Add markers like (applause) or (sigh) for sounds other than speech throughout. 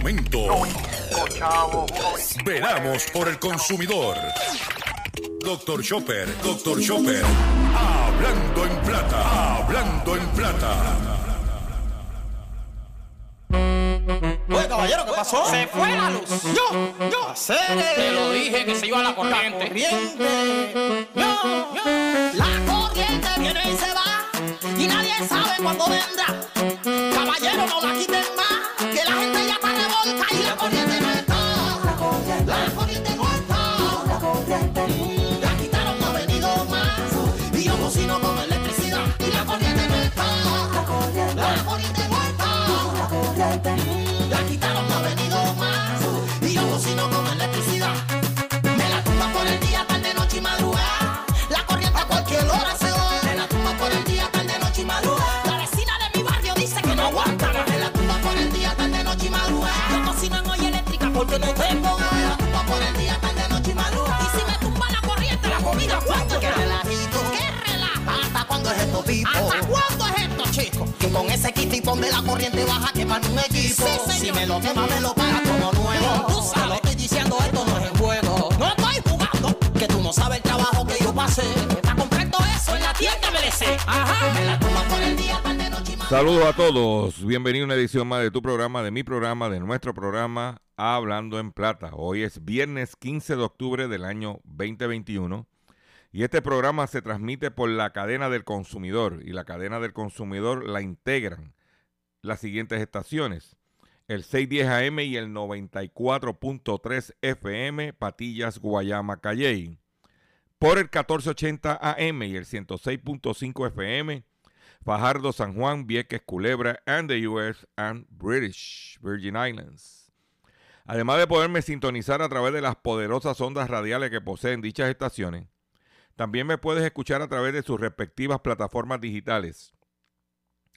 momento. Veramos por el consumidor. Doctor Chopper, Doctor Chopper. Hablando en plata, hablando en plata. Oye, caballero, ¿qué pasó? Se fue la luz. Yo, yo. Hacer. Te lo dije que se iba la corriente. Corriente. Yo, yo. La corriente viene y se va. Y nadie sabe cuándo vendrá. Caballero, no la quiten más. Revolta corriente baja queman un equipo. si me lo quema, me lo paga como nuevo. Tú sabes. Te lo estoy diciendo, esto no es en juego. No estoy jugando. Que tú no sabes el trabajo que yo pasé. Para comprar todo eso en la tienda MLC. Ajá. Me la tumba por el día, tarde, noche y. Saludos a todos, bienvenido a una edición más de tu programa, de mi programa, de nuestro programa Hablando en Plata. Hoy es viernes 15 de octubre del año 2021 y este programa se transmite por la cadena del consumidor y la cadena del consumidor la integran las siguientes estaciones. El 610 AM y el 94.3 FM Patillas Guayama Calley. Por el 1480 AM y el 106.5 FM Fajardo, San Juan, Vieques, Culebra, and the US and British Virgin Islands. Además de poderme sintonizar a través de las poderosas ondas radiales que poseen dichas estaciones, también me puedes escuchar a través de sus respectivas plataformas digitales.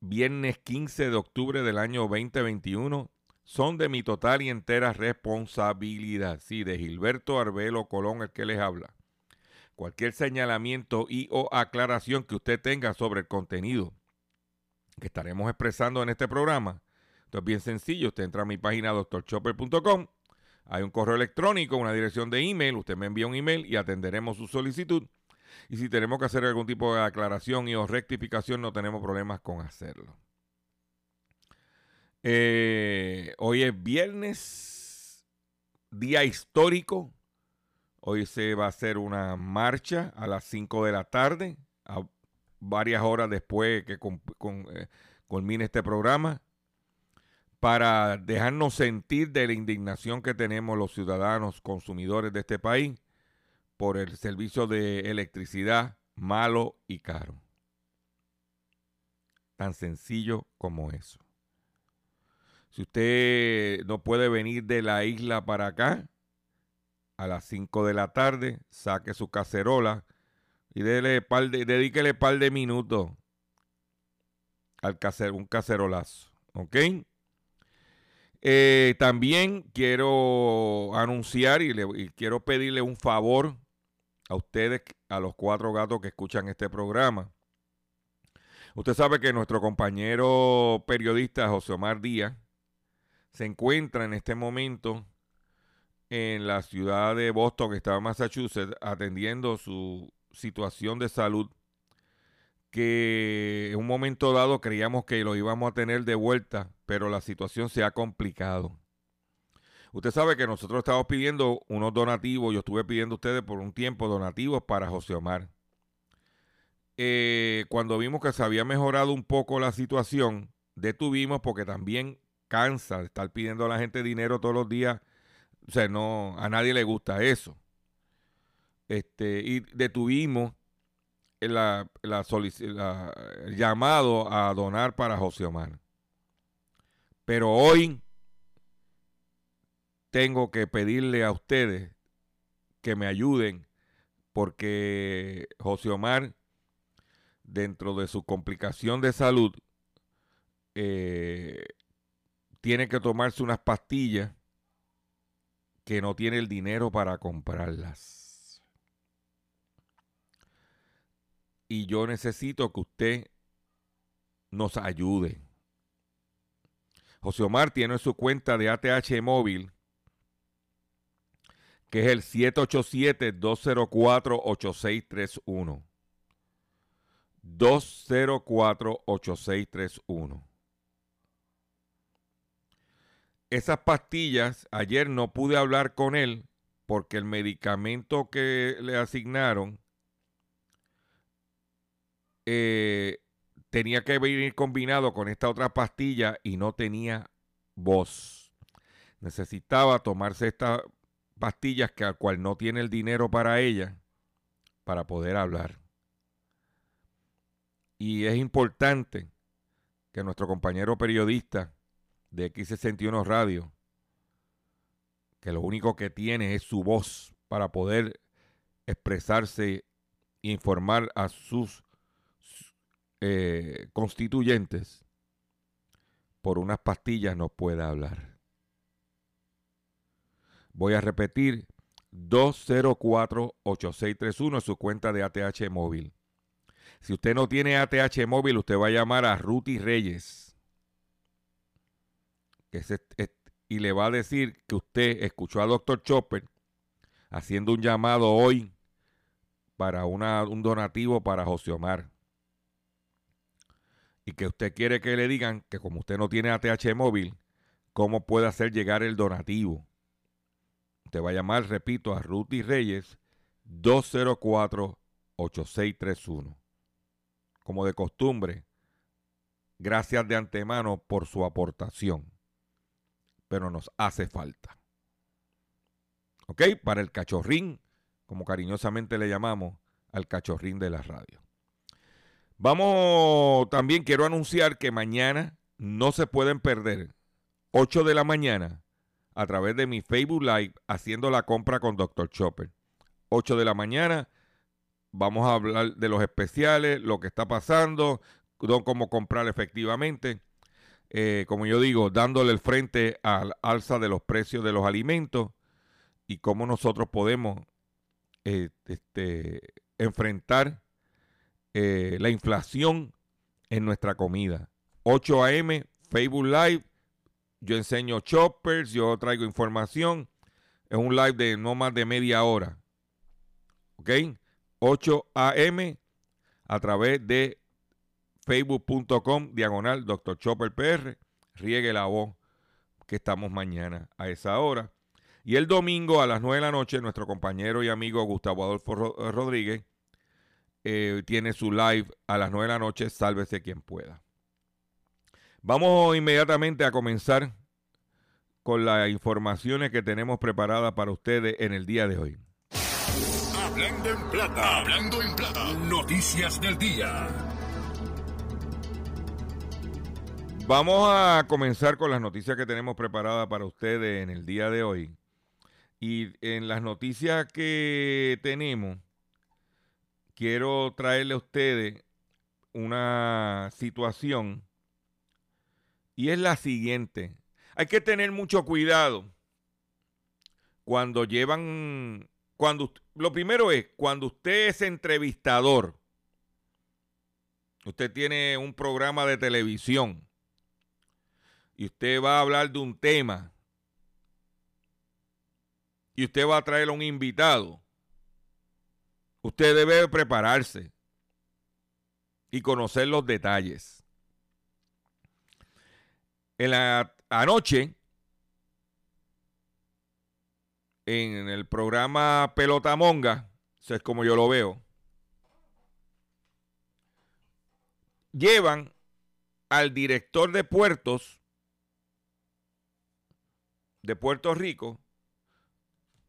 viernes 15 de octubre del año 2021, son de mi total y entera responsabilidad. Sí, de Gilberto Arbelo Colón, el que les habla. Cualquier señalamiento y o aclaración que usted tenga sobre el contenido que estaremos expresando en este programa, esto es bien sencillo. Usted entra a mi página drchopper.com, hay un correo electrónico, una dirección de email, usted me envía un email y atenderemos su solicitud. Y si tenemos que hacer algún tipo de aclaración y o rectificación, no tenemos problemas con hacerlo. Eh, hoy es viernes, día histórico. Hoy se va a hacer una marcha a las 5 de la tarde, varias horas después que eh, culmine este programa, para dejarnos sentir de la indignación que tenemos los ciudadanos consumidores de este país por el servicio de electricidad malo y caro. Tan sencillo como eso. Si usted no puede venir de la isla para acá, a las 5 de la tarde, saque su cacerola y dele par de, dedíquele par de minutos al cacer, un cacerolazo. ¿Ok? Eh, también quiero anunciar y, y quiero pedirle un favor a ustedes, a los cuatro gatos que escuchan este programa. Usted sabe que nuestro compañero periodista José Omar Díaz se encuentra en este momento en la ciudad de Boston, que está en Massachusetts, atendiendo su situación de salud, que en un momento dado creíamos que lo íbamos a tener de vuelta, pero la situación se ha complicado. Usted sabe que nosotros estamos pidiendo unos donativos, yo estuve pidiendo a ustedes por un tiempo donativos para José Omar. Eh, cuando vimos que se había mejorado un poco la situación, detuvimos porque también cansa de estar pidiendo a la gente dinero todos los días. O sea, no, a nadie le gusta eso. Este, y detuvimos la, la el llamado a donar para José Omar. Pero hoy tengo que pedirle a ustedes que me ayuden porque José Omar, dentro de su complicación de salud, eh, tiene que tomarse unas pastillas que no tiene el dinero para comprarlas. Y yo necesito que usted nos ayude. José Omar tiene su cuenta de ATH móvil, que es el 787-204-8631. 204-8631. Esas pastillas, ayer no pude hablar con él porque el medicamento que le asignaron eh, tenía que venir combinado con esta otra pastilla y no tenía voz. Necesitaba tomarse estas pastillas que al cual no tiene el dinero para ella para poder hablar. Y es importante que nuestro compañero periodista de X61 Radio, que lo único que tiene es su voz para poder expresarse e informar a sus eh, constituyentes, por unas pastillas no pueda hablar. Voy a repetir 204-8631 su cuenta de ATH móvil. Si usted no tiene ATH móvil, usted va a llamar a Ruti Reyes. y le va a decir que usted escuchó a Dr. Chopper haciendo un llamado hoy para un donativo para José Omar y que usted quiere que le digan que como usted no tiene ATH móvil, ¿cómo puede hacer llegar el donativo? Usted va a llamar, repito, a Ruti Reyes 204-8631. Como de costumbre, gracias de antemano por su aportación, pero nos hace falta. ¿Ok? Para el cachorrín, como cariñosamente le llamamos al cachorrín de la radio. Vamos, también quiero anunciar que mañana no se pueden perder 8 de la mañana a través de mi Facebook Live haciendo la compra con Dr. Chopper. 8 de la mañana vamos a hablar de los especiales, lo que está pasando, cómo comprar efectivamente. Eh, como yo digo, dándole el frente al alza de los precios de los alimentos y cómo nosotros podemos eh, este, enfrentar eh, la inflación en nuestra comida. 8 a.m., Facebook Live. Yo enseño choppers, yo traigo información. Es un live de no más de media hora. ¿Ok? 8 a.m. a través de facebook.com diagonal Dr. Chopper PR. Riegue la voz que estamos mañana a esa hora. Y el domingo a las 9 de la noche, nuestro compañero y amigo Gustavo Adolfo Rodríguez eh, tiene su live a las 9 de la noche, sálvese quien pueda. Vamos inmediatamente a comenzar con las informaciones que tenemos preparadas para ustedes en el día de hoy. Hablando en plata, hablando en plata, noticias del día. Vamos a comenzar con las noticias que tenemos preparadas para ustedes en el día de hoy. Y en las noticias que tenemos, quiero traerle a ustedes una situación y es la siguiente. Hay que tener mucho cuidado cuando llevan, cuando, lo primero es, cuando usted es entrevistador, usted tiene un programa de televisión y usted va a hablar de un tema y usted va a traer a un invitado Usted debe prepararse y conocer los detalles. En la anoche, en el programa Pelota Monga, eso es como yo lo veo, llevan al director de puertos de Puerto Rico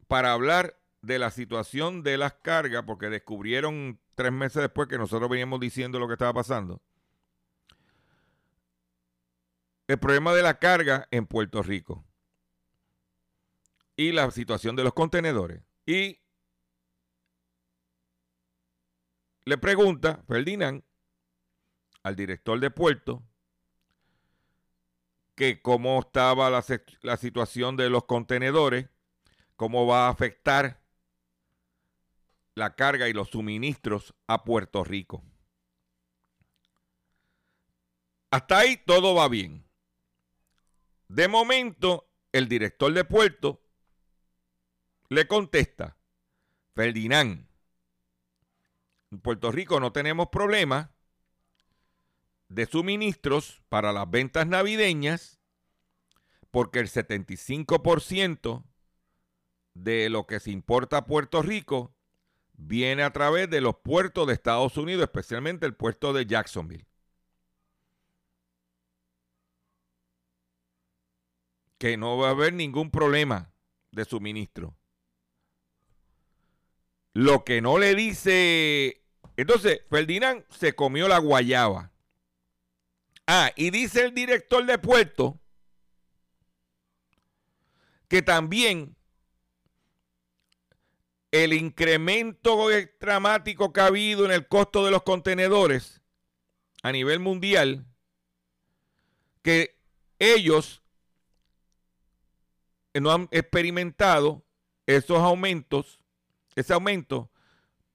para hablar de la situación de las cargas, porque descubrieron tres meses después que nosotros veníamos diciendo lo que estaba pasando. El problema de la carga en Puerto Rico. y la situación de los contenedores. Y le pregunta Ferdinand al director de puerto que cómo estaba la, la situación de los contenedores, cómo va a afectar la carga y los suministros a Puerto Rico. Hasta ahí todo va bien. De momento, el director de puerto le contesta, Ferdinand, en Puerto Rico no tenemos problemas de suministros para las ventas navideñas porque el 75% de lo que se importa a Puerto Rico viene a través de los puertos de Estados Unidos, especialmente el puerto de Jacksonville. Que no va a haber ningún problema de suministro. Lo que no le dice... Entonces, Ferdinand se comió la guayaba. Ah, y dice el director de puerto que también el incremento dramático que ha habido en el costo de los contenedores a nivel mundial, que ellos no han experimentado esos aumentos, ese aumento,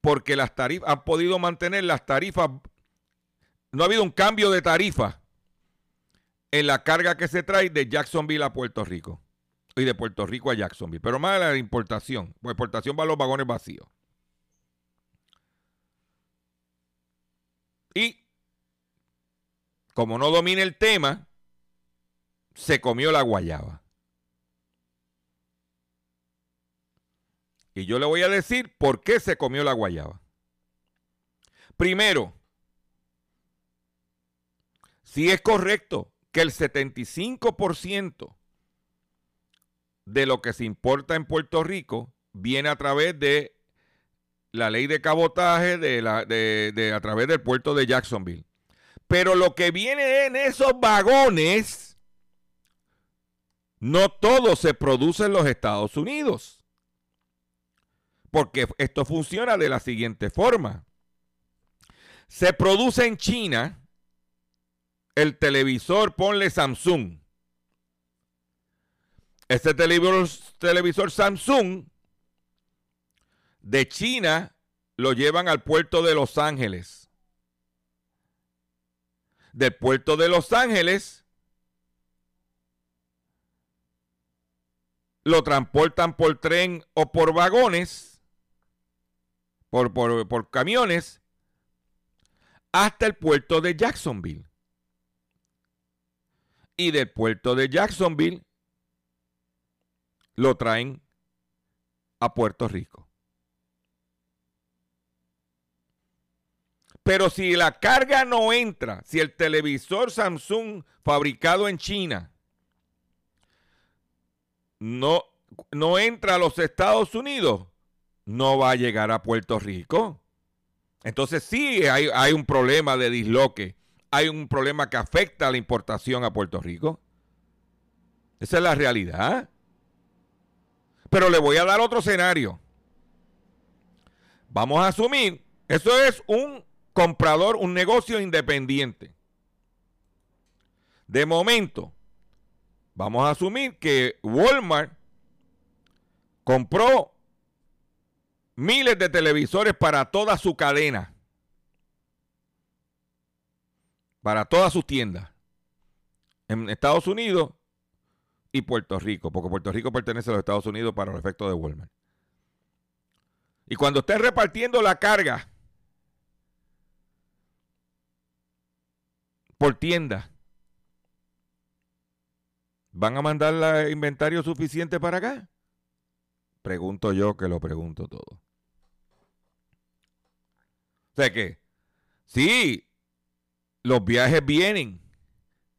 porque las tarifas han podido mantener las tarifas, no ha habido un cambio de tarifa en la carga que se trae de Jacksonville a Puerto Rico y de Puerto Rico a Jacksonville, pero más la importación, pues importación va los vagones vacíos. Y como no domina el tema, se comió la guayaba. Y yo le voy a decir por qué se comió la guayaba. Primero, si es correcto que el 75% de lo que se importa en Puerto Rico viene a través de la ley de cabotaje de a través del puerto de Jacksonville. Pero lo que viene en esos vagones, no todo se produce en los Estados Unidos. Porque esto funciona de la siguiente forma. Se produce en China el televisor, ponle Samsung. Este televisor, Samsung de China lo llevan al puerto de Los Ángeles. Del puerto de Los Ángeles lo transportan por tren o por vagones, por, camiones, hasta el puerto de Jacksonville. Y del puerto de Jacksonville lo traen a Puerto Rico. Pero si la carga no entra, si el televisor Samsung fabricado en China no, no entra a los Estados Unidos, no va a llegar a Puerto Rico. Entonces sí hay, hay un problema de disloque, hay un problema que afecta a la importación a Puerto Rico. Esa es la realidad. Pero le voy a dar otro escenario. Vamos a asumir, eso es un comprador, un negocio independiente. De momento, vamos a asumir que Walmart compró miles de televisores para toda su cadena, para todas sus tiendas. En Estados Unidos y Puerto Rico, porque Puerto Rico pertenece a los Estados Unidos para los efectos de Walmart. Y cuando esté repartiendo la carga por tienda, ¿van a mandar el inventario suficiente para acá? Pregunto yo que lo pregunto todo. O sea que, sí, los viajes vienen.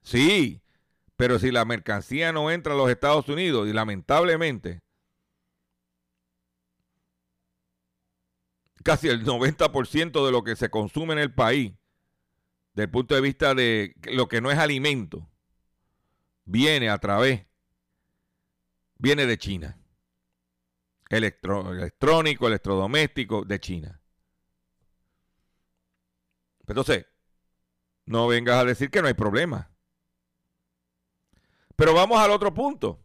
Sí, pero si la mercancía no entra a los Estados Unidos, y lamentablemente casi el 90% de lo que se consume en el país, desde el punto de vista de lo que no es alimento, viene a través, viene de China. electro- electrónico, electrodoméstico de China. Entonces, no vengas a decir que no hay problema. Pero vamos al otro punto.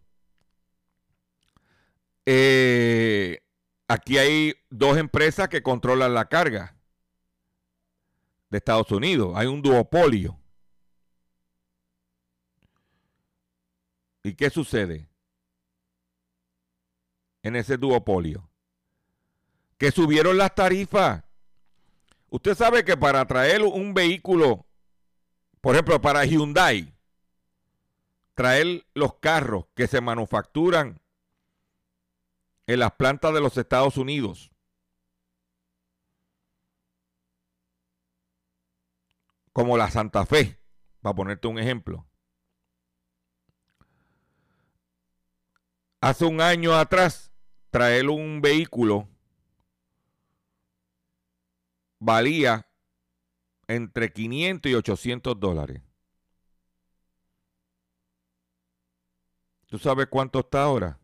Eh, aquí hay dos empresas que controlan la carga de Estados Unidos. Hay un duopolio. ¿Y qué sucede en ese duopolio? Que subieron las tarifas. Usted sabe que para traer un vehículo, por ejemplo, para Hyundai, traer los carros que se manufacturan en las plantas de los Estados Unidos, como la Santa Fe, para ponerte un ejemplo. Hace un año atrás, traer un vehículo valía entre 500 y 800 dólares. ¿Tú sabes cuánto está ahora?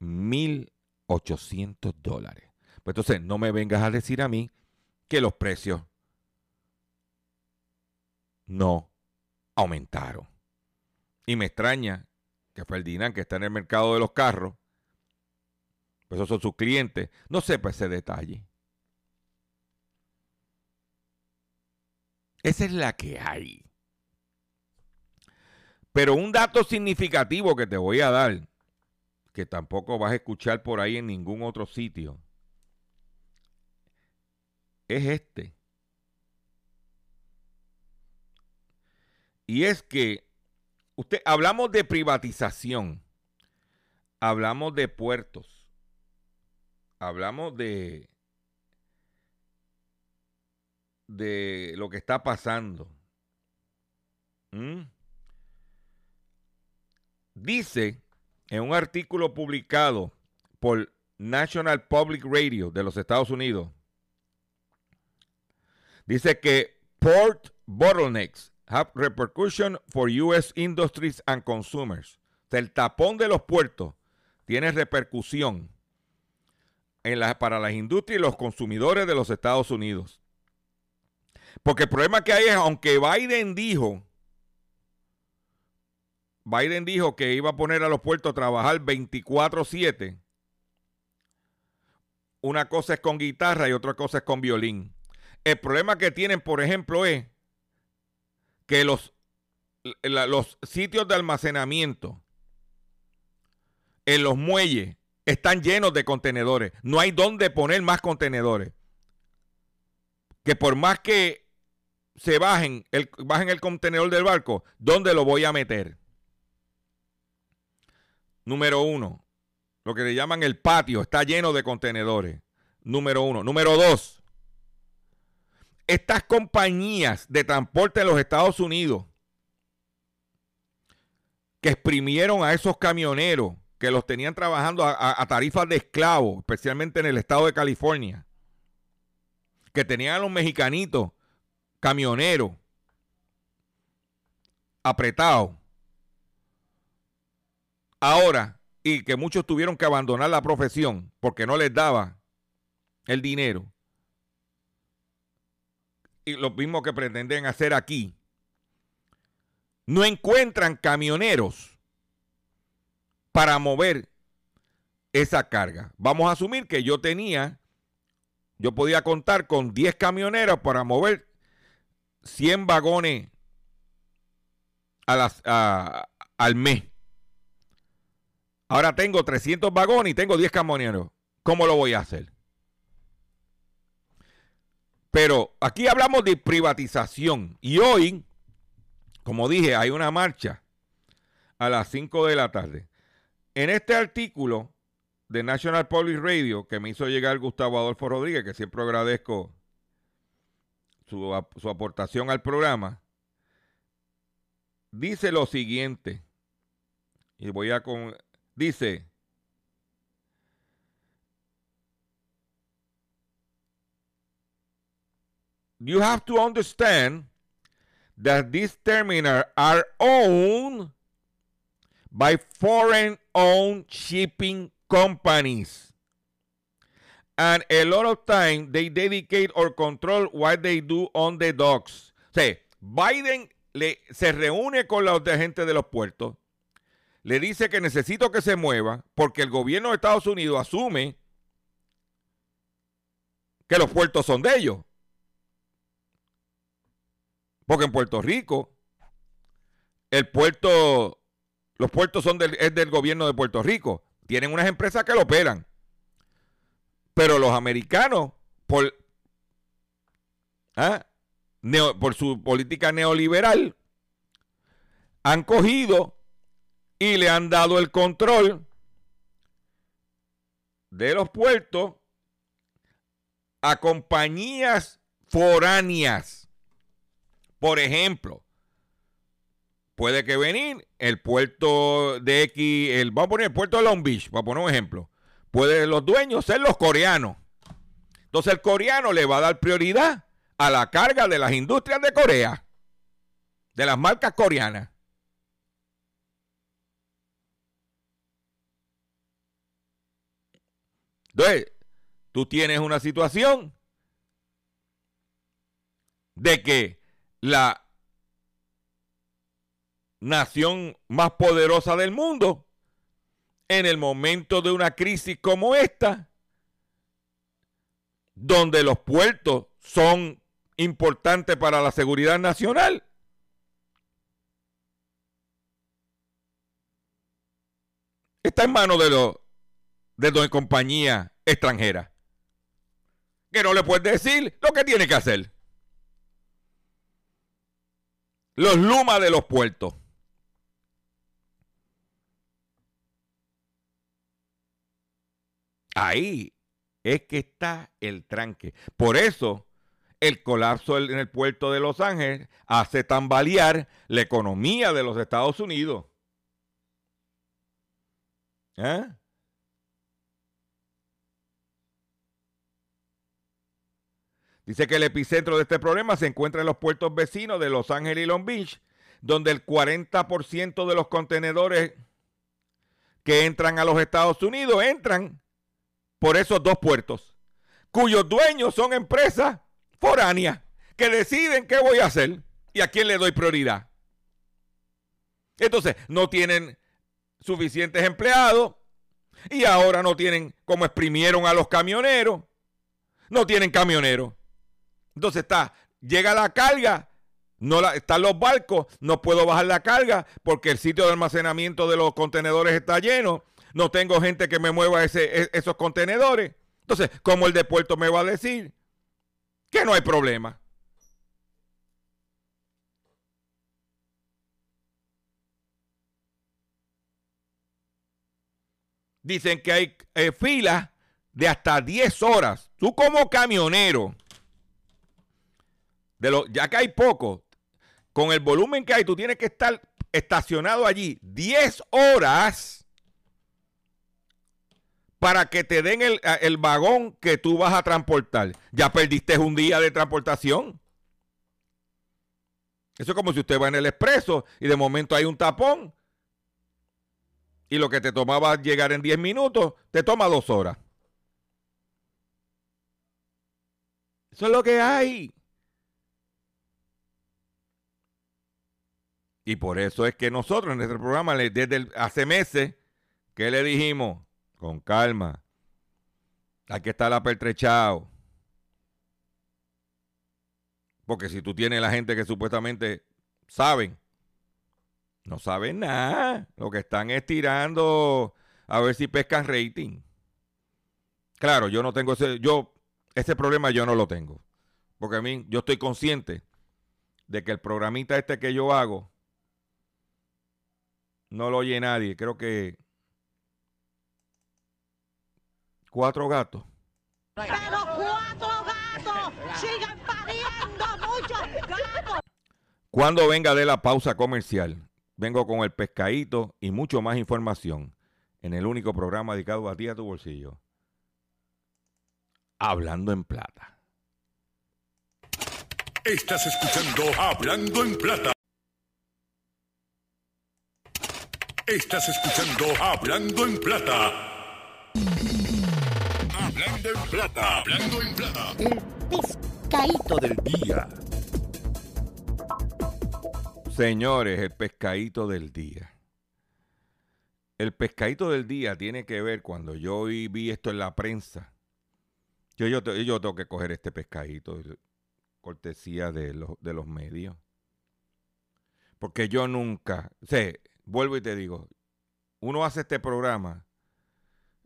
1.800 dólares. Pues entonces no me vengas a decir a mí que los precios no aumentaron. Y me extraña que Ferdinand, que está en el mercado de los carros, pues esos son sus clientes, no sepa ese detalle. Esa es la que hay. Pero un dato significativo que te voy a dar, que tampoco vas a escuchar por ahí en ningún otro sitio, es este. Y es que usted hablamos de privatización, hablamos de puertos, hablamos de de lo que está pasando. ¿Mm? Dice en un artículo publicado por National Public Radio de los Estados Unidos, dice que port bottlenecks have repercussion for U.S. industries and consumers. El tapón de los puertos tiene repercusión en para las industrias y los consumidores de los Estados Unidos. Porque el problema que hay es, aunque Biden dijo, Biden dijo que iba a poner a los puertos a trabajar 24/7, una cosa es con guitarra y otra cosa es con violín. El problema que tienen, por ejemplo, es que los, los sitios de almacenamiento en los muelles están llenos de contenedores. No hay dónde poner más contenedores. Que por más que se bajen el, bajen el contenedor del barco, ¿dónde lo voy a meter? Número uno, lo que le llaman el patio está lleno de contenedores. Número uno. Número dos, estas compañías de transporte de los Estados Unidos que exprimieron a esos camioneros que los tenían trabajando a, a, tarifas de esclavos, especialmente en el estado de California, que tenían a los mexicanitos camioneros apretados. Ahora, y que muchos tuvieron que abandonar la profesión porque no les daba el dinero. Y lo mismo que pretenden hacer aquí. No encuentran camioneros para mover esa carga. Vamos a asumir que yo tenía, yo podía contar con 10 camioneros para mover 100 vagones a las, a, al mes. Ahora tengo 300 vagones y tengo 10 camioneros. ¿Cómo lo voy a hacer? Pero aquí hablamos de privatización. Y hoy, como dije, hay una marcha a las 5 de la tarde. En este artículo de National Public Radio que me hizo llegar Gustavo Adolfo Rodríguez, que siempre agradezco su, su aportación al programa, dice lo siguiente. Y voy a con. Dice. You have to understand that these terminals are owned by foreign owned shipping companies. And a lot of time they dedicate or control what they do on the docks. O sea, Biden le, se reúne con la gente de los puertos, le dice que necesito que se mueva porque el gobierno de Estados Unidos asume que los puertos son de ellos. Porque en Puerto Rico, el puerto, los puertos son del, es del gobierno de Puerto Rico. Tienen unas empresas que lo operan. Pero los americanos, por, ¿ah? por su política neoliberal, han cogido y le han dado el control de los puertos a compañías foráneas. Por ejemplo, puede que venir el puerto de X, el, vamos a poner el puerto de Long Beach, para poner un ejemplo. Puede los dueños ser los coreanos. Entonces el coreano le va a dar prioridad a la carga de las industrias de Corea, de las marcas coreanas. Entonces, tú tienes una situación de que la nación más poderosa del mundo, en el momento de una crisis como esta, donde los puertos son importantes para la seguridad nacional, está en manos de los de compañías extranjeras. Que no le puede decir lo que tiene que hacer. Los lumas de los puertos. Ahí es que está el tranque. Por eso el colapso en el puerto de Los Ángeles hace tambalear la economía de los Estados Unidos. ¿Eh? Dice que el epicentro de este problema se encuentra en los puertos vecinos de Los Ángeles y Long Beach, donde el 40% de los contenedores que entran a los Estados Unidos entran por esos dos puertos, cuyos dueños son empresas foráneas que deciden qué voy a hacer y a quién le doy prioridad. Entonces, no tienen suficientes empleados y ahora no tienen como exprimieron a los camioneros, no tienen camioneros. Entonces está, llega la carga, no la, están los barcos, no puedo bajar la carga porque el sitio de almacenamiento de los contenedores está lleno, no tengo gente que me mueva ese, e, esos contenedores. Entonces, ¿cómo el de puerto me va a decir que no hay problema? Dicen que hay eh, filas de hasta 10 horas. Tú como camionero de ya que hay poco, con el volumen que hay, tú tienes que estar estacionado allí 10 horas para que te den el, el, vagón que tú vas a transportar. Ya perdiste un día de transportación. Eso es como si usted va en el expreso y de momento hay un tapón y lo que te tomaba llegar en 10 minutos, te toma dos horas. Eso es lo que hay. Y por eso es que nosotros en este programa, desde hace meses, que le dijimos? Con calma. Aquí está el apertrechado. Porque si tú tienes la gente que supuestamente saben, no saben nada. Lo que están es tirando a ver si pescan rating. Claro, yo no tengo ese, yo, ese problema yo no lo tengo. Porque a mí, yo estoy consciente de que el programita este que yo hago, no lo oye nadie. Creo que cuatro gatos. Pero cuatro gatos sigan pariendo muchos gatos. Cuando venga de la pausa comercial, vengo con el pescadito y mucho más información en el único programa dedicado a ti a tu bolsillo. Hablando en plata. Estás escuchando Hablando en plata. Estás escuchando Hablando en Plata. Hablando en plata. Hablando en plata. El pescadito del día. Señores, el pescadito del día. El pescadito del día tiene que ver cuando yo vi vi esto en la prensa. Yo, yo, yo tengo que coger este pescadito, cortesía de los, de los medios. Porque yo nunca, sé, vuelvo y te digo, uno hace este programa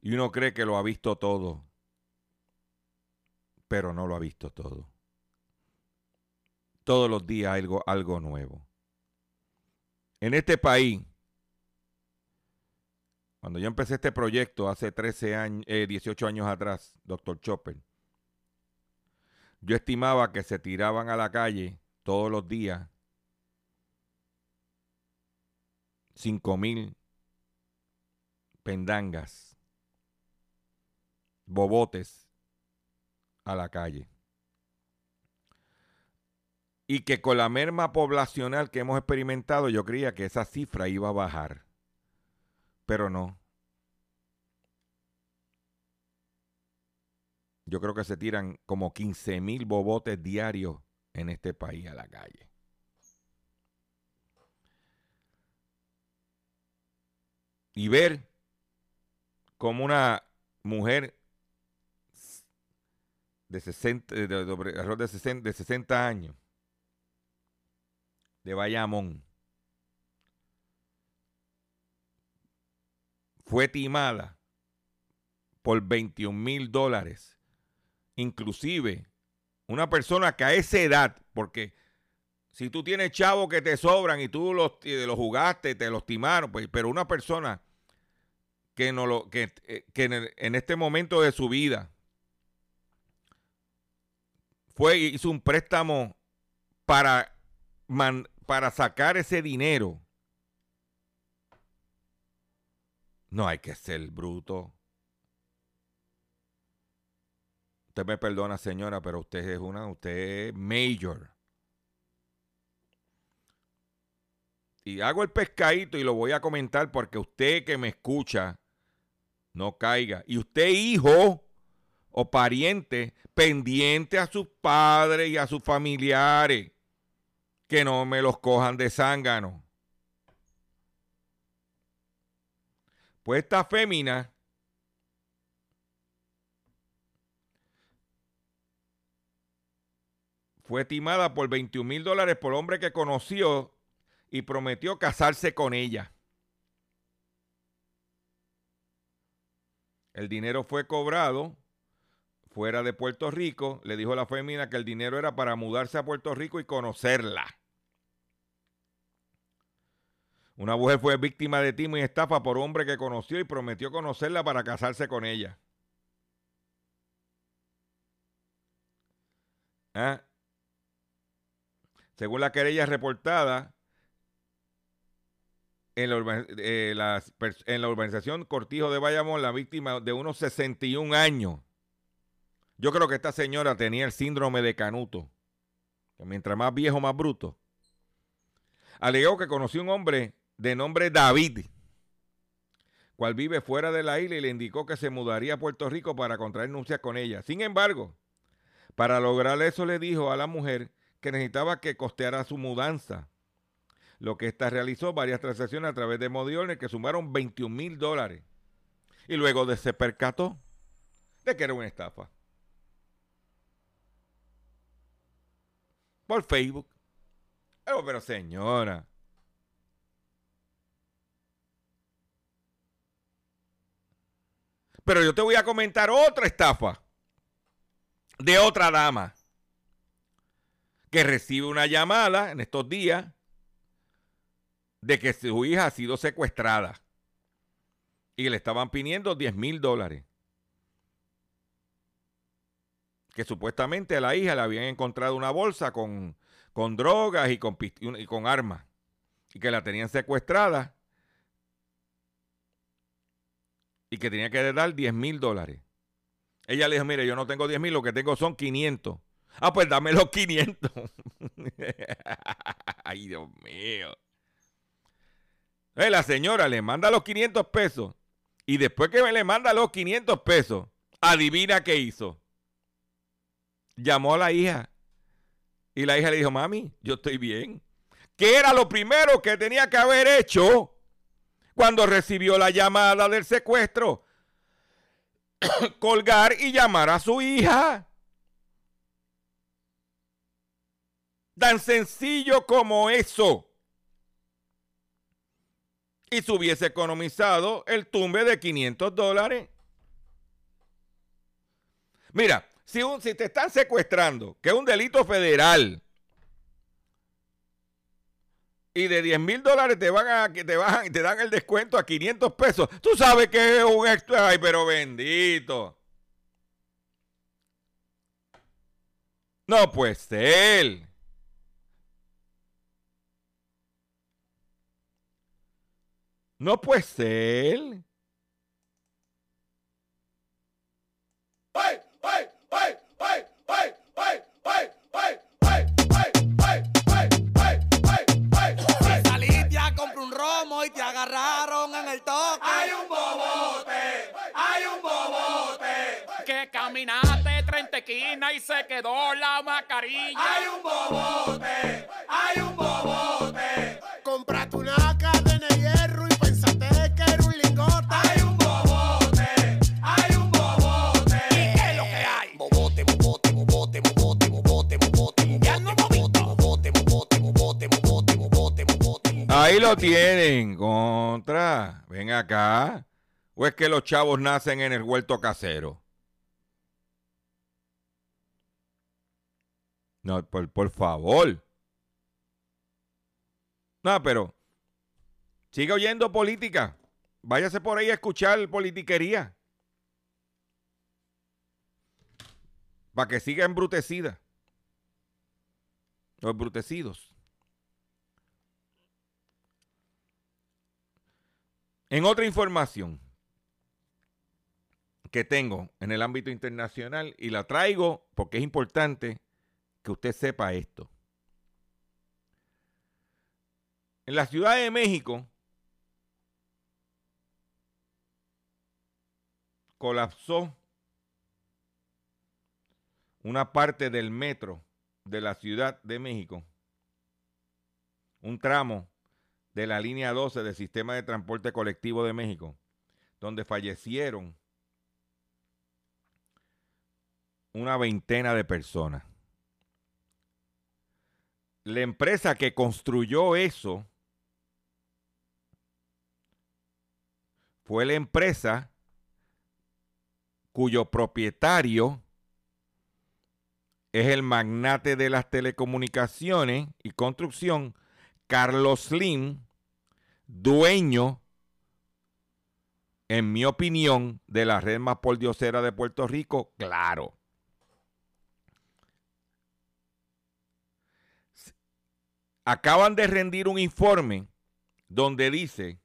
y uno cree que lo ha visto todo, pero no lo ha visto todo. Todos los días algo, algo nuevo. En este país, cuando yo empecé este proyecto hace 13 años, eh, 18 años atrás, doctor Chopper, yo estimaba que se tiraban a la calle todos los días 5 mil pendangas, bobotes a la calle. Y que con la merma poblacional que hemos experimentado, yo creía que esa cifra iba a bajar. Pero no. Yo creo que se tiran como 15 mil bobotes diarios en este país a la calle. Y ver como una mujer de 60, de, de- de- alrededor de 60, de 60 años de Bayamón fue timada por 21 mil dólares. Inclusive, una persona que a esa edad, porque si tú tienes chavos que te sobran y tú los, los jugaste, te los timaron, pues, pero una persona que, no lo, que, eh, que en este momento de su vida fue hizo un préstamo para, man- para sacar ese dinero. No hay que ser bruto. Usted me perdona, señora, pero usted es una, usted es mayor. Y hago el pescadito y lo voy a comentar porque usted que me escucha no caiga. Y usted, hijo o pariente, pendiente a sus padres y a sus familiares, que no me los cojan de zángano. Pues esta fémina fue timada por 21 mil dólares por hombre que conoció y prometió casarse con ella. El dinero fue cobrado fuera de Puerto Rico. Le dijo la fémina que el dinero era para mudarse a Puerto Rico y conocerla. Una mujer fue víctima de timo y estafa por hombre que conoció y prometió conocerla para casarse con ella. ¿Ah? Según la querella reportada, en la, urba- eh, en la urbanización Cortijo de Bayamón, la víctima de unos 61 años. Yo creo que esta señora tenía el síndrome de Canuto. Que mientras más viejo, más bruto. Alegó que conoció un hombre de nombre David, cual vive fuera de la isla y le indicó que se mudaría a Puerto Rico para contraer nupcias con ella. Sin embargo, para lograr eso le dijo a la mujer que necesitaba que costeara su mudanza. Lo que ésta realizó varias transacciones a través de Modiones que sumaron 21 mil dólares. Y luego de se percató de que era una estafa. Por Facebook. Pero, pero señora. Pero yo te voy a comentar otra estafa de otra dama que recibe una llamada en estos días de que su hija ha sido secuestrada y le estaban pidiendo 10 mil dólares. Que supuestamente a la hija le habían encontrado una bolsa con, con drogas y con, y con armas y que la tenían secuestrada y que tenía que dar 10 mil dólares. Ella le dijo, mire, yo no tengo 10 mil, lo que tengo son 500. Ah, pues dame los 500. (laughs) Ay, Dios mío. Eh, la señora le manda los 500 pesos Y después que me le manda los 500 pesos, adivina qué hizo. Llamó a la hija. Y la hija le dijo, mami, yo estoy bien. ¿Qué era lo primero que tenía que haber hecho cuando recibió la llamada del secuestro? (coughs) Colgar y llamar a su hija. Tan sencillo como eso. Y se hubiese economizado el tumbe de 500 dólares. Mira, si, si te están secuestrando, que es un delito federal, y de 10 mil dólares te van a te bajan y te dan el descuento a 500 pesos. Tú sabes que es un extra. Ay, pero bendito. No puede ser. No ser. Si Hay un bobote, hay un bobote. Que caminaste 30 esquinas y se quedó la mascarilla. Hay un bobote, hay un bobote. Compraste una Ahí lo tienen, contra. Ven acá. ¿O es que los chavos nacen en el huerto casero? No, por, favor. No, pero sigue oyendo política. Váyase por ahí a escuchar politiquería. Para que siga embrutecida. Los embrutecidos. En otra información que tengo en el ámbito internacional y la traigo porque es importante que usted sepa esto. En la Ciudad de México colapsó una parte del metro de la Ciudad de México, un tramo de la línea 12 del Sistema de Transporte Colectivo de México, donde fallecieron una veintena de personas. La empresa que construyó eso fue la empresa cuyo propietario es el magnate de las telecomunicaciones y construcción, Carlos Slim, dueño, en mi opinión, de la red más pordiosera de Puerto Rico, claro. Acaban de rendir un informe donde dice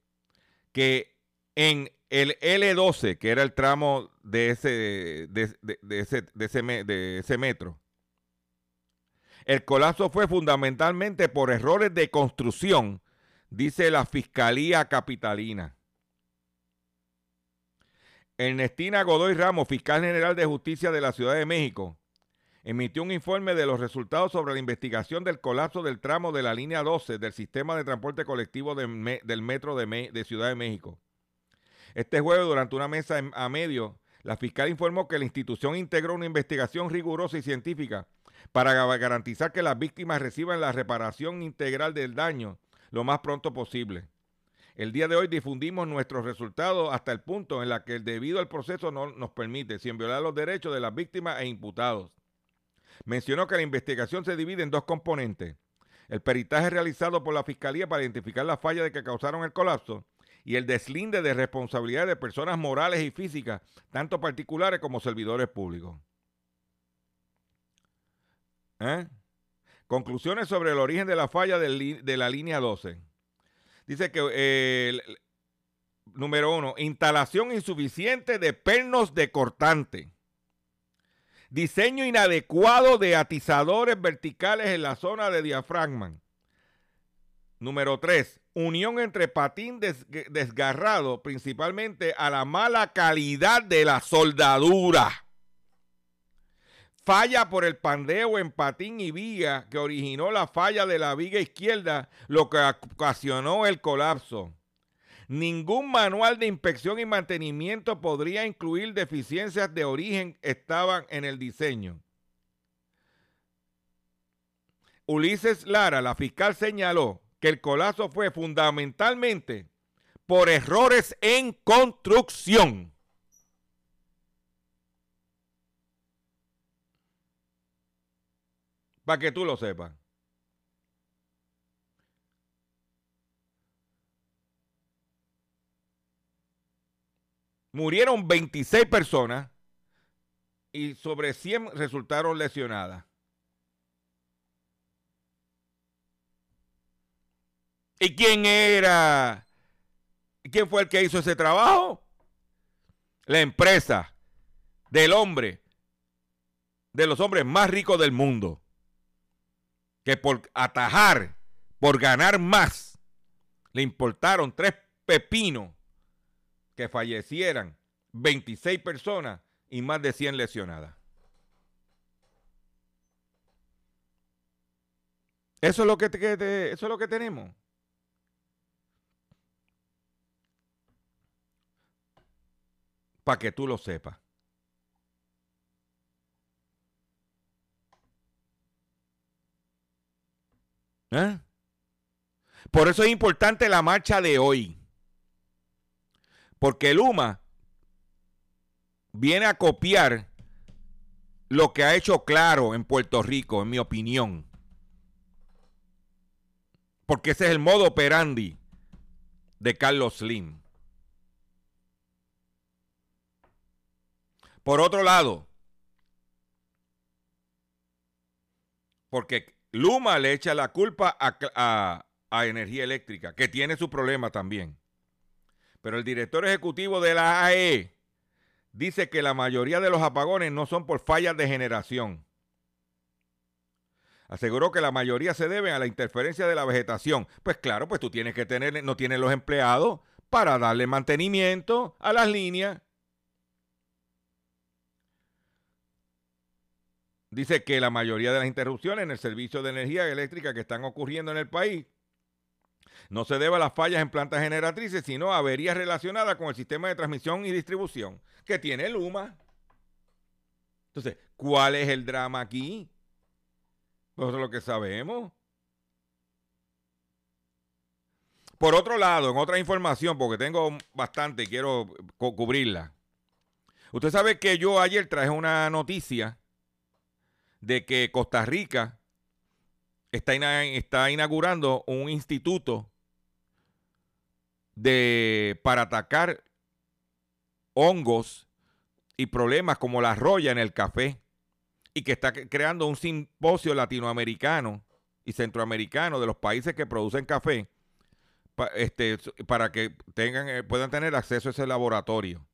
que en el L12, que era el tramo de ese, de, de- ese metro, el colapso fue fundamentalmente por errores de construcción, dice la Fiscalía Capitalina. Ernestina Godoy Ramos, fiscal general de justicia de la Ciudad de México, emitió un informe de los resultados sobre la investigación del colapso del tramo de la línea 12 del sistema de transporte colectivo del metro de, de Ciudad de México. Este jueves, durante una mesa a medio, la fiscal informó que la institución integró una investigación rigurosa y científica para ga- garantizar que las víctimas reciban la reparación integral del daño lo más pronto posible. El día de hoy difundimos nuestros resultados hasta el punto en la que debido al proceso no nos permite, sin violar los derechos de las víctimas e imputados. Mencionó que la investigación se divide en dos componentes. El peritaje realizado por la Fiscalía para identificar las fallas de que causaron el colapso y el deslinde de responsabilidad de personas morales y físicas, tanto particulares como servidores públicos. ¿Eh? Conclusiones sobre el origen de la falla de la línea 12. Dice que, eh, número uno, instalación insuficiente de pernos de cortante. Diseño inadecuado de atizadores verticales en la zona de diafragma. Número tres, unión entre patín desgarrado, principalmente a la mala calidad de la soldadura. Falla por el pandeo en patín y viga que originó la falla de la viga izquierda, lo que ocasionó el colapso. Ningún manual de inspección y mantenimiento podría incluir deficiencias de origen estaban en el diseño. Ulises Lara, la fiscal, señaló que el colapso fue fundamentalmente por errores en construcción. Para que tú lo sepas. Murieron 26 personas y sobre 100 resultaron lesionadas. ¿Y quién era? ¿Quién fue el que hizo ese trabajo? La empresa del hombre, de los hombres más ricos del mundo, que por atajar, por ganar más, le importaron tres pepinos que fallecieran 26 personas y más de 100 lesionadas. Eso es lo que, eso es lo que tenemos. para que tú lo sepas. ¿Eh? Por eso es importante la marcha de hoy. Porque Luma viene a copiar lo que ha hecho claro en Puerto Rico, en mi opinión. Porque ese es el modo operandi de Carlos Slim. Por otro lado, porque Luma le echa la culpa a, Energía Eléctrica, que tiene su problema también. Pero el director ejecutivo de la AE dice que la mayoría de los apagones no son por fallas de generación. Aseguró que la mayoría se deben a la interferencia de la vegetación. Pues claro, pues tú tienes que tener, no tienes los empleados para darle mantenimiento a las líneas. Dice que la mayoría de las interrupciones en el servicio de energía eléctrica que están ocurriendo en el país no se debe a las fallas en plantas generatrices, sino a averías relacionadas con el sistema de transmisión y distribución que tiene Luma. Entonces, ¿cuál es el drama aquí? Es lo que sabemos. Por otro lado, en otra información, porque tengo bastante y quiero cubrirla. Usted sabe que yo ayer traje una noticia de que Costa Rica está, está inaugurando un instituto de, para atacar hongos y problemas como la roya en el café y que está creando un simposio latinoamericano y centroamericano de los países que producen café este, para que tengan, eh, puedan tener acceso a ese laboratorio.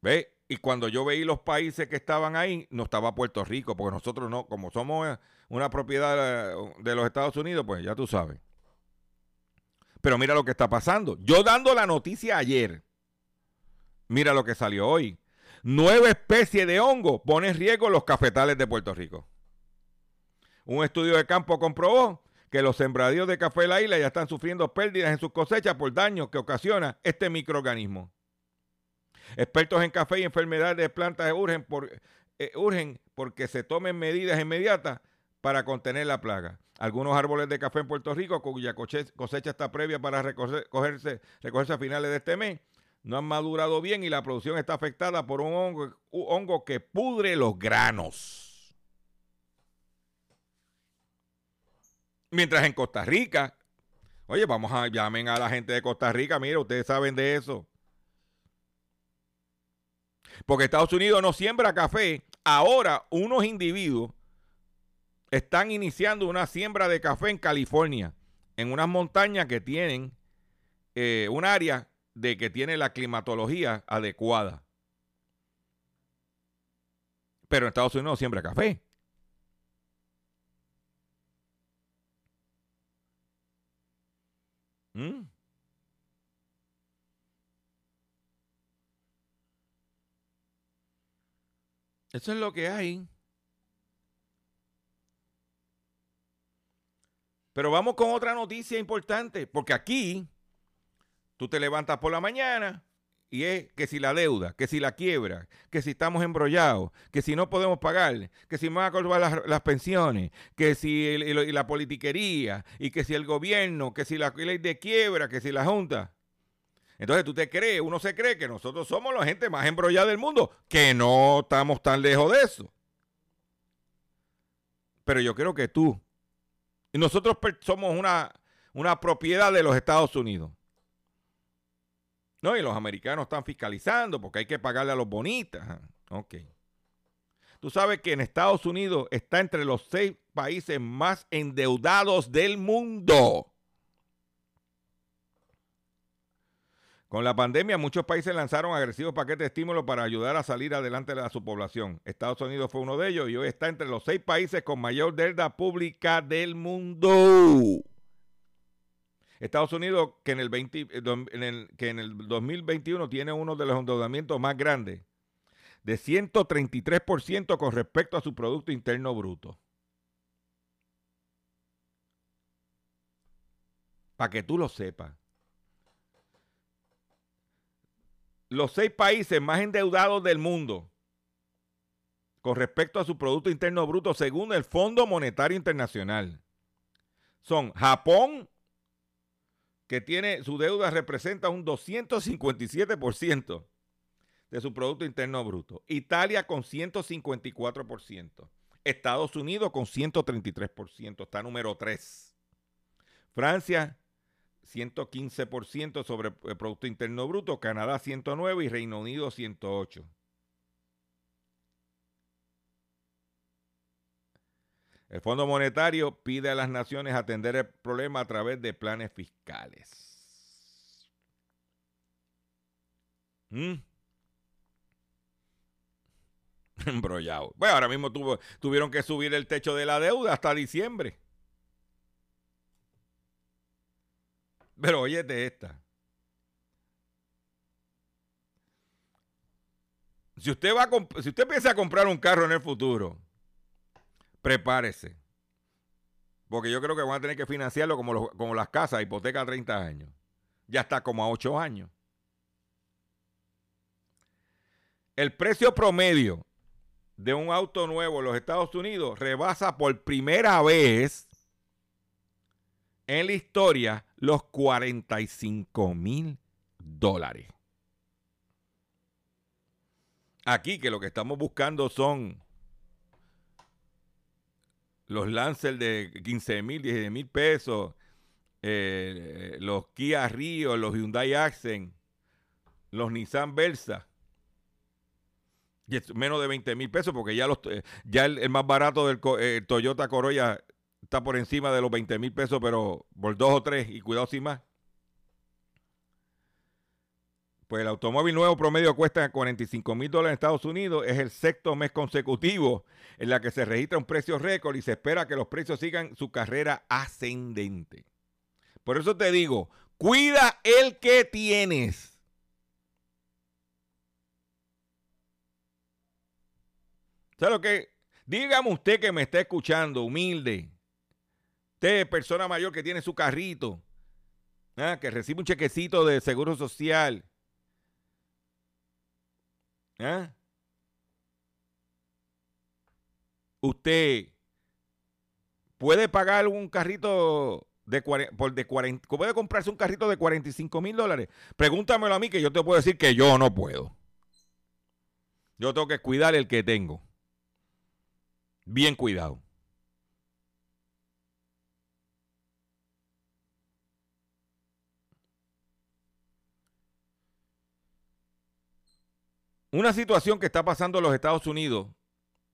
¿Ve? Y cuando yo veí los países que estaban ahí, no estaba Puerto Rico, porque nosotros no, como somos eh, una propiedad eh, de los Estados Unidos, pues ya tú sabes. Pero mira lo que está pasando. Yo dando la noticia ayer, mira lo que salió hoy. Nueva especie de hongo pone en riesgo los cafetales de Puerto Rico. Un estudio de campo comprobó que los sembradíos de café de la isla ya están sufriendo pérdidas en sus cosechas por daños que ocasiona este microorganismo. Expertos en café y enfermedades de plantas urgen, por, eh, porque se tomen medidas inmediatas para contener la plaga. Algunos árboles de café en Puerto Rico, cuya cosecha está previa para recogerse, recogerse a finales de este mes, no han madurado bien y la producción está afectada por un hongo, hongo que pudre los granos. Mientras en Costa Rica, oye, vamos a llamen a la gente de Costa Rica, mira, ustedes saben de eso. Porque Estados Unidos no siembra café. Ahora unos individuos están iniciando una siembra de café en California, en unas montañas que tienen eh, un área de que tiene la climatología adecuada. Pero en Estados Unidos no siembra café. ¿Mm? Eso es lo que hay. Pero vamos con otra noticia importante, porque aquí tú te levantas por la mañana y es que si la deuda, que si la quiebra, que si estamos embrollados, que si no podemos pagar, que si me van a colgar las, las pensiones, que si la politiquería, y que si el gobierno, que si la ley de quiebra, que si la junta. Entonces tú te crees, uno se cree que nosotros somos la gente más embrollada del mundo, que no estamos tan lejos de eso. Pero yo creo que tú, nosotros somos una, una propiedad de los Estados Unidos. No, y los americanos están fiscalizando porque hay que pagarle a los bonitas. Ok. Tú sabes que en Estados Unidos está entre los seis países más endeudados del mundo. Con la pandemia, muchos países lanzaron agresivos paquetes de estímulo para ayudar a salir adelante a su población. Estados Unidos fue uno de ellos y hoy está entre los seis países con mayor deuda pública del mundo. Estados Unidos, que en el, 20, eh, que en el 2021 tiene uno de los endeudamientos más grandes, de 133% con respecto a su Producto Interno Bruto. Para que tú lo sepas. Los seis países más endeudados del mundo con respecto a su Producto Interno Bruto, según el Fondo Monetario Internacional, son Japón, que tiene su deuda representa un 257% de su Producto Interno Bruto. Italia con 154%. Estados Unidos con 133%, está número 3. Francia 115% sobre el Producto Interno Bruto, Canadá 109 y Reino Unido 108. El Fondo Monetario pide a las naciones atender el problema a través de planes fiscales. ¿Mm? (laughs) Embrollado. Bueno, ahora mismo tuvieron que subir el techo de la deuda hasta diciembre. Pero óyete esta. Si usted, va a si usted piensa comprar un carro en el futuro, prepárese. Porque yo creo que van a tener que financiarlo como, como las casas, hipoteca a 30 años. Ya está como a 8 años. El precio promedio de un auto nuevo en los Estados Unidos rebasa por primera vez en la historia los 45 mil dólares. Aquí que lo que estamos buscando son los Lancer de 15 mil, 16 mil pesos, eh, los Kia Rio, los Hyundai Accent, los Nissan Versa. Y menos de 20 mil pesos porque ya, los, eh, ya el, más barato del eh, Toyota Corolla está por encima de los 20 mil pesos, pero por dos o tres y cuidado sin más. Pues el automóvil nuevo promedio cuesta 45 mil dólares en Estados Unidos. Es el sexto mes consecutivo en la que se registra un precio récord y se espera que los precios sigan su carrera ascendente. Por eso te digo, cuida el que tienes. ¿Sabe lo que? Dígame usted que me está escuchando, humilde. Usted, persona mayor que tiene su carrito, ¿ah? que recibe un chequecito de seguro social ¿Eh? Usted puede pagar un carrito de, por de 40, puede comprarse un carrito de 45 mil dólares. Pregúntamelo a mí que yo te puedo decir que yo no puedo. Yo tengo que cuidar el que tengo. Bien cuidado. Una situación que está pasando en los Estados Unidos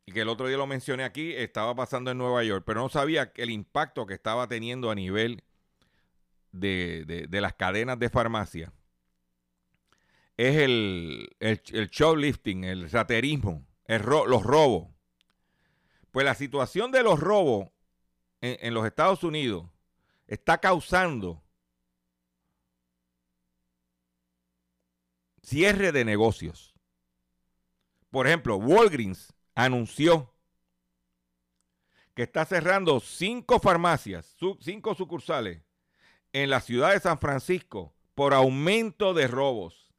y que el otro día lo mencioné aquí, estaba pasando en Nueva York, pero no sabía el impacto que estaba teniendo a nivel de, de, las cadenas de farmacia. Es el, el, el shoplifting, el raterismo, el los robos. Pues la situación de los robos en los Estados Unidos está causando cierre de negocios. Por ejemplo, Walgreens anunció que está cerrando cinco farmacias, cinco sucursales en la ciudad de San Francisco por aumento de robos.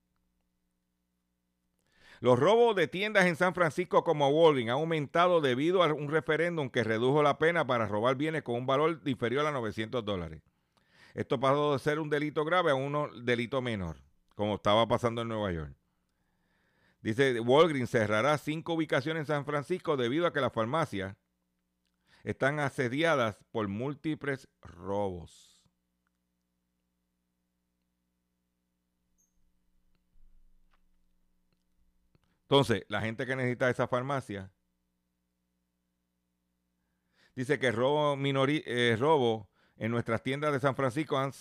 Los robos de tiendas en San Francisco como Walgreens han aumentado debido a un referéndum que redujo la pena para robar bienes con un valor inferior a 900 dólares. Esto pasó de ser un delito grave a un delito menor, como estaba pasando en Nueva York. Dice, Walgreens cerrará cinco ubicaciones en San Francisco debido a que las farmacias están asediadas por múltiples robos. Entonces, la gente que necesita esa farmacia dice que robo, eh, robo en nuestras tiendas de San Francisco han,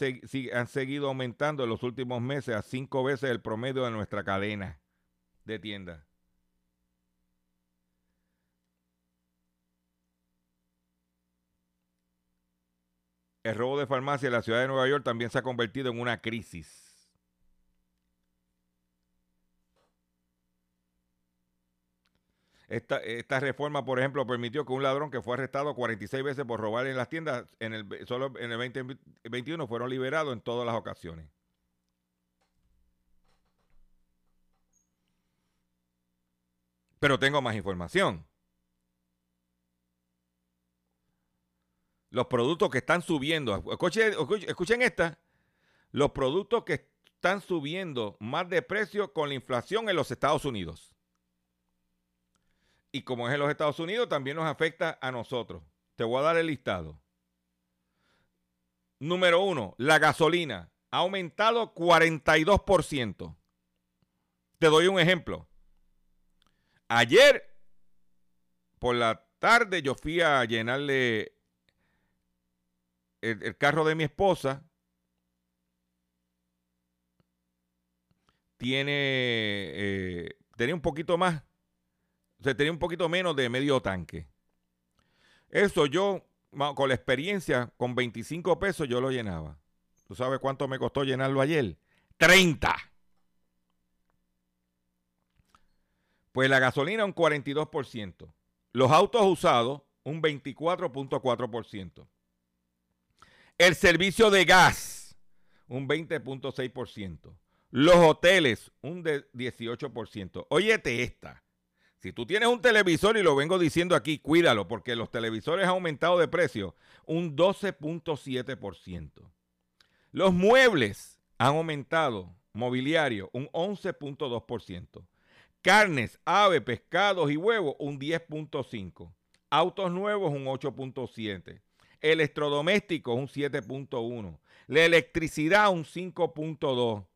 han seguido aumentando en los últimos meses a cinco veces el promedio de nuestra cadena de tiendas. El robo de farmacia en la ciudad de Nueva York también se ha convertido en una crisis. Esta, reforma, por ejemplo, permitió que un ladrón que fue arrestado 46 veces por robar en las tiendas, en el, solo en el 2021 fueron liberados en todas las ocasiones. Pero tengo más información. Los productos que están subiendo, escuchen, esta, los productos que están subiendo más de precio con la inflación en los Estados Unidos y como es en los Estados Unidos, también nos afecta a nosotros. Te voy a dar el listado. Número uno, la gasolina ha aumentado 42%. Te doy un ejemplo. Ayer por la tarde yo fui a llenarle el, carro de mi esposa. Tiene, eh, tenía un poquito más se tenía un poquito menos de medio tanque. Eso yo, con la experiencia, con 25 pesos yo lo llenaba. ¿Tú sabes cuánto me costó llenarlo ayer? 30. Pues la gasolina un 42%. Los autos usados un 24.4%. El servicio de gas un 20.6%. Los hoteles un 18%. Óyete esta. Si tú tienes un televisor y lo vengo diciendo aquí, cuídalo porque los televisores han aumentado de precio un 12.7%. Los muebles han aumentado, mobiliario, un 11.2%. Carnes, ave, pescados y huevos, un 10.5%. Autos nuevos, un 8.7%. Electrodomésticos, un 7.1%. La electricidad, un 5.2%.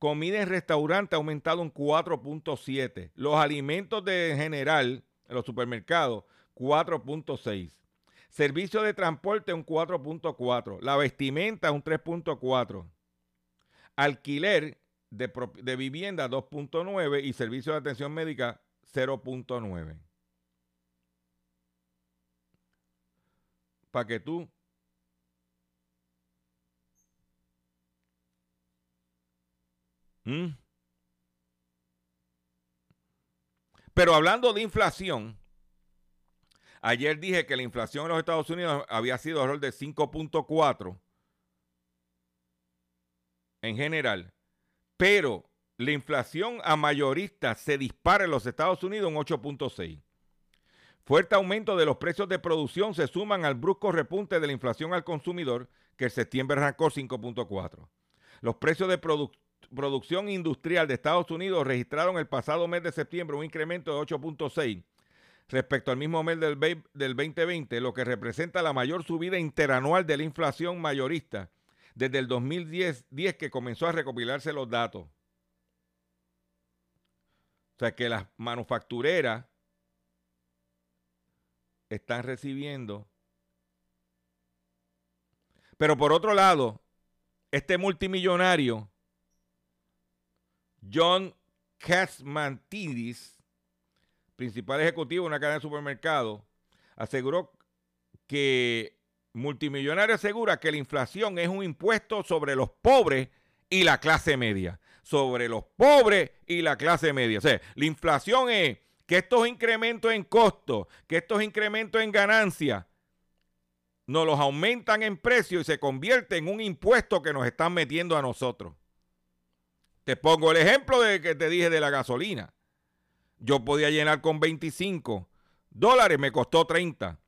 Comida en restaurante aumentado un 4.7. Los alimentos de general en los supermercados, 4.6. Servicio de transporte, un 4.4. La vestimenta, un 3.4. Alquiler de, de vivienda, 2.9. Y servicio de atención médica, 0.9. Para que tú ¿Mm? Pero hablando de inflación, ayer dije que la inflación en los Estados Unidos había sido rol de 5.4 en general, pero la inflación a mayorista se dispara en los Estados Unidos en 8.6. Fuerte aumento de los precios de producción se suman al brusco repunte de la inflación al consumidor, que en septiembre arrancó 5.4. Los precios de, producción producción industrial de Estados Unidos registraron el pasado mes de septiembre un incremento de 8.6 respecto al mismo mes del, 2020, lo que representa la mayor subida interanual de la inflación mayorista desde el 2010 10 que comenzó a recopilarse los datos. O sea que las manufactureras están recibiendo. Pero por otro lado, este multimillonario John Katzmantidis, principal ejecutivo de una cadena de supermercados, aseguró que multimillonario asegura que la inflación es un impuesto sobre los pobres y la clase media. sobre los pobres y la clase media. O sea, la inflación es que estos incrementos en costo, que estos incrementos en ganancia, nos los aumentan en precio y se convierte en un impuesto que nos están metiendo a nosotros. Te pongo el ejemplo de que te dije de la gasolina. Yo podía llenar con 25 dólares, me costó 30.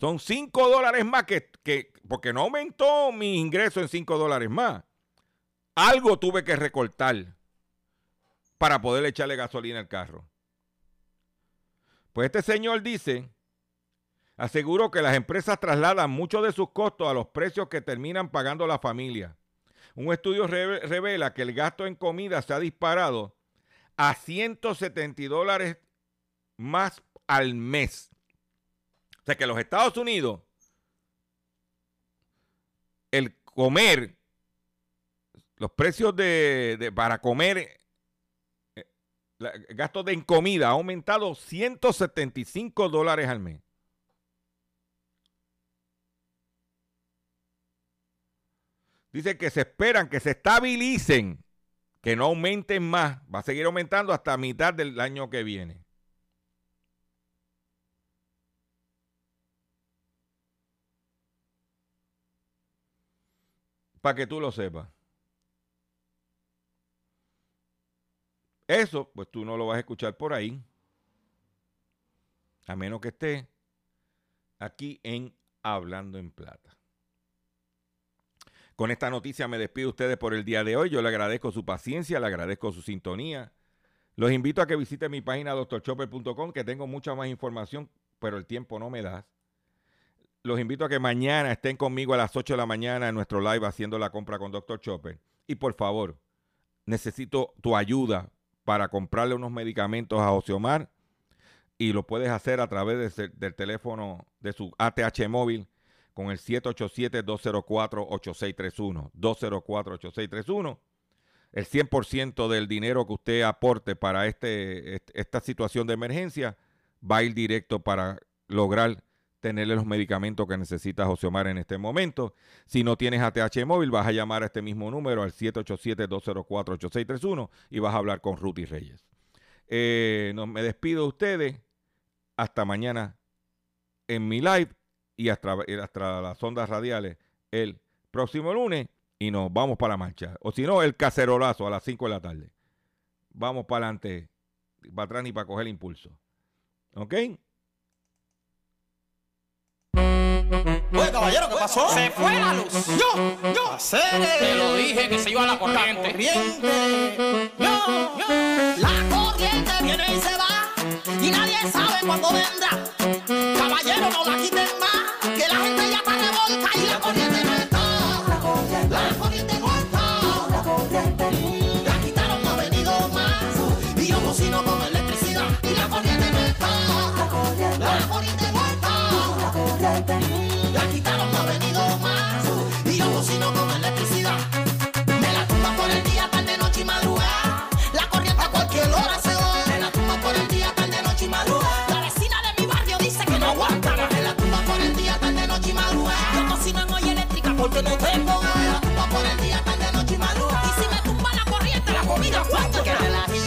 Son 5 dólares más que, que, porque no aumentó mi ingreso en 5 dólares más. Algo tuve que recortar para poder echarle gasolina al carro. Pues este señor dice, aseguró que las empresas trasladan muchos de sus costos a los precios que terminan pagando la familia. Un estudio revela que el gasto en comida se ha disparado a 170 dólares más al mes. Sea que los Estados Unidos, el comer, los precios de, para comer, eh, gastos de en comida ha aumentado 175 dólares al mes. Dice que se esperan que se estabilicen, que no aumenten más. Va a seguir aumentando hasta mitad del año que viene. Para que tú lo sepas. Eso, pues tú no lo vas a escuchar por ahí. A menos que esté aquí en Hablando en Plata. Con esta noticia me despido ustedes por el día de hoy. Yo le agradezco su paciencia, le agradezco su sintonía. Los invito a que visiten mi página doctorchopper.com, que tengo mucha más información, pero el tiempo no me da. Los invito a que mañana estén conmigo a las 8 de la mañana en nuestro live haciendo la compra con Dr. Chopper. Y por favor, necesito tu ayuda para comprarle unos medicamentos a Oceomar y lo puedes hacer a través del teléfono de su ATH móvil con el 787-204-8631. 204-8631. El 100% del dinero que usted aporte para este, esta situación de emergencia va a ir directo para lograr tenerle los medicamentos que necesita José Omar en este momento. Si no tienes ATH móvil, vas a llamar a este mismo número al 787-204-8631 y vas a hablar con Ruti Reyes. Eh, no, me despido de ustedes. Hasta mañana en mi live y hasta, hasta las ondas radiales el próximo lunes y nos vamos para la marcha. O si no, el cacerolazo a las 5 de la tarde. Vamos para adelante, para atrás ni para coger impulso. ¿Ok? Oye, caballero, ¿qué pasó? Se fue la luz. Yo, yo. Te lo dije que se iba a la corriente. La corriente. Yo, yo. La corriente viene y se va. Y nadie sabe cuándo vendrá. Caballero, no la quiten más. Que la gente ya está revolta y la corriente porque no tengo.